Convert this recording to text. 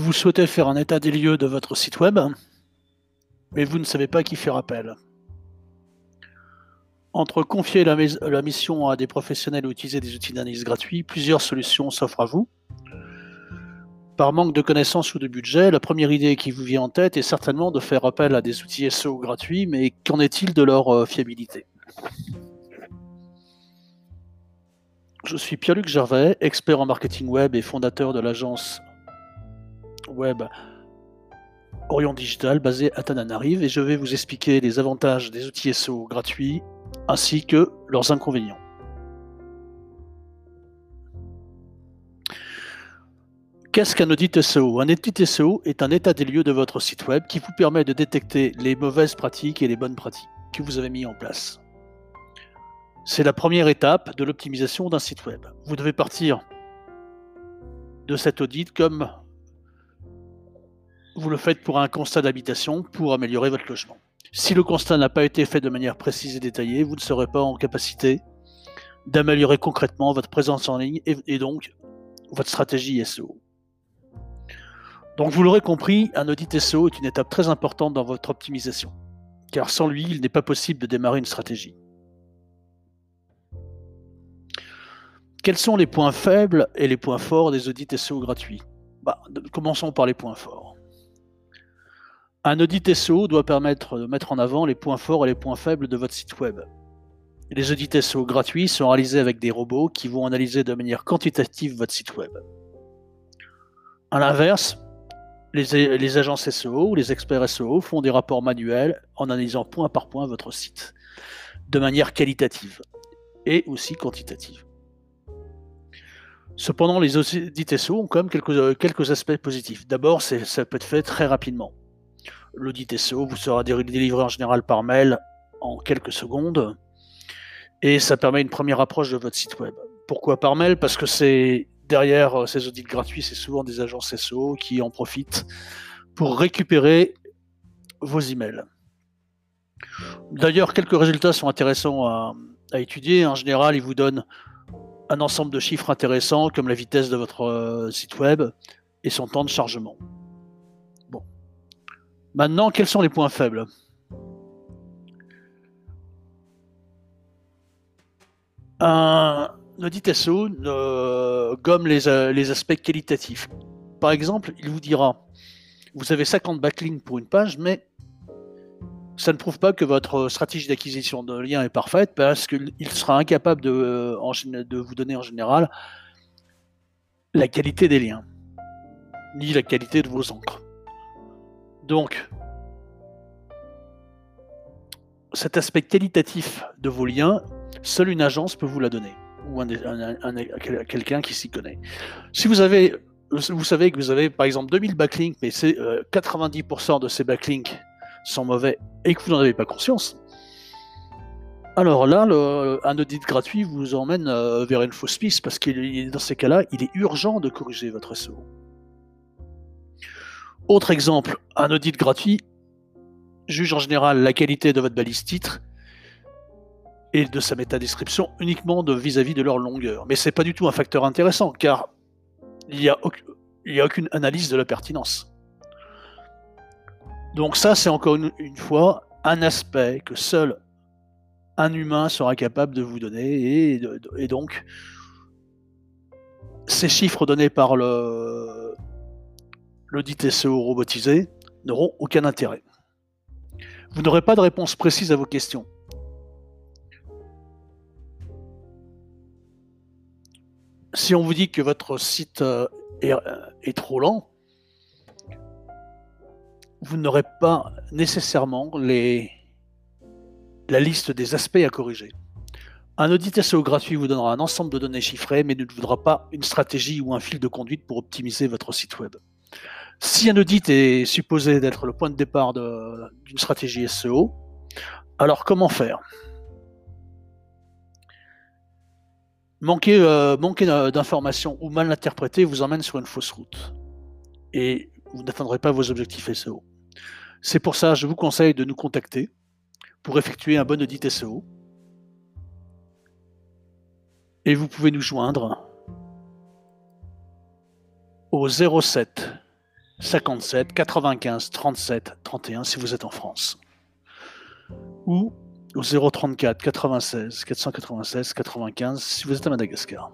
Vous souhaitez faire un état des lieux de votre site web, mais vous ne savez pas qui faire appel. Entre confier la, mission à des professionnels ou utiliser des outils d'analyse gratuits, plusieurs solutions s'offrent à vous. Par manque de connaissances ou de budget, la première idée qui vous vient en tête est certainement de faire appel à des outils SEO gratuits, mais qu'en est-il de leur euh, fiabilité? Je suis Pierre-Luc Gervais, expert en marketing web et fondateur de l'agence web Orion Digital basée à Tananarive et je vais vous expliquer les avantages des outils SEO gratuits ainsi que leurs inconvénients. Qu'est-ce qu'un audit SEO Un audit SEO est un état des lieux de votre site web qui vous permet de détecter les mauvaises pratiques et les bonnes pratiques que vous avez mis en place. C'est la première étape de l'optimisation d'un site web. Vous devez partir de cet audit comme vous le faites pour un constat d'habitation pour améliorer votre logement. Si le constat n'a pas été fait de manière précise et détaillée, vous ne serez pas en capacité d'améliorer concrètement votre présence en ligne et, donc votre stratégie SEO. Donc vous l'aurez compris, un audit SEO est une étape très importante dans votre optimisation, car sans lui, il n'est pas possible de démarrer une stratégie. Quels sont les points faibles et les points forts des audits SEO gratuits? Bah, Commençons par les points forts. Un audit SEO doit permettre de mettre en avant les points forts et les points faibles de votre site web. Les audits SEO gratuits sont réalisés avec des robots qui vont analyser de manière quantitative votre site web. A l'inverse, les, agences SEO ou les experts SEO font des rapports manuels en analysant point par point votre site, de manière qualitative et aussi quantitative. Cependant, les audits SEO ont quand même quelques aspects positifs. D'abord, ça peut être fait très rapidement. L'audit SEO vous sera délivré en général par mail en quelques secondes et ça permet une première approche de votre site web. Pourquoi par mail? Parce que c'est derrière euh, ces audits gratuits, c'est souvent des agences SEO qui en profitent pour récupérer vos emails. D'ailleurs, quelques résultats sont intéressants à, à, étudier. En général, ils vous donnent un ensemble de chiffres intéressants comme la vitesse de votre euh, site web et son temps de chargement. Maintenant, quels sont les points faibles Un audit SEO gomme les, euh, les, aspects qualitatifs. Par exemple, il vous dira vous avez 50 backlinks pour une page, mais ça ne prouve pas que votre stratégie d'acquisition de liens est parfaite parce qu'il sera incapable euh, de vous donner en général la qualité des liens, ni la qualité de vos encres. Donc, cet aspect qualitatif de vos liens, seule une agence peut vous la donner, ou quelqu'un qui s'y connaît. Si vous avez, vous savez que vous avez par exemple 2000 backlinks, mais c'est 90% euh, de ces backlinks sont mauvais et que vous n'en avez pas conscience, alors là, un audit gratuit vous emmène euh, vers une fausse piste parce que dans ces cas-là, il est urgent de corriger votre SEO. Autre exemple, un audit gratuit juge en général la qualité de votre balise titre et de sa métadescription uniquement vis-à-vis de leur longueur. Mais ce n'est pas du tout un facteur intéressant car il n'y a, aucune analyse de la pertinence. Donc ça, c'est encore une, fois un aspect que seul un humain sera capable de vous donner et donc ces chiffres donnés par le, l'audit SEO robotisé n'auront aucun intérêt. Vous n'aurez pas de réponse précise à vos questions. Si on vous dit que votre site euh, est, euh, est trop lent, vous n'aurez pas nécessairement la liste des aspects à corriger. Un audit SEO gratuit vous donnera un ensemble de données chiffrées, mais ne vous donnera pas une stratégie ou un fil de conduite pour optimiser votre site web. Si un audit est supposé d'être le point de départ d'une stratégie SEO, alors comment faire? Manquer, euh, d'informations ou mal l'interpréter vous emmène sur une fausse route. Et vous n'atteindrez pas vos objectifs SEO. C'est pour ça que je vous conseille de nous contacter pour effectuer un bon audit SEO. Et vous pouvez nous joindre au 07 57 95 37 31 si vous êtes en France. Ou au 034 96 496 95 si vous êtes à Madagascar.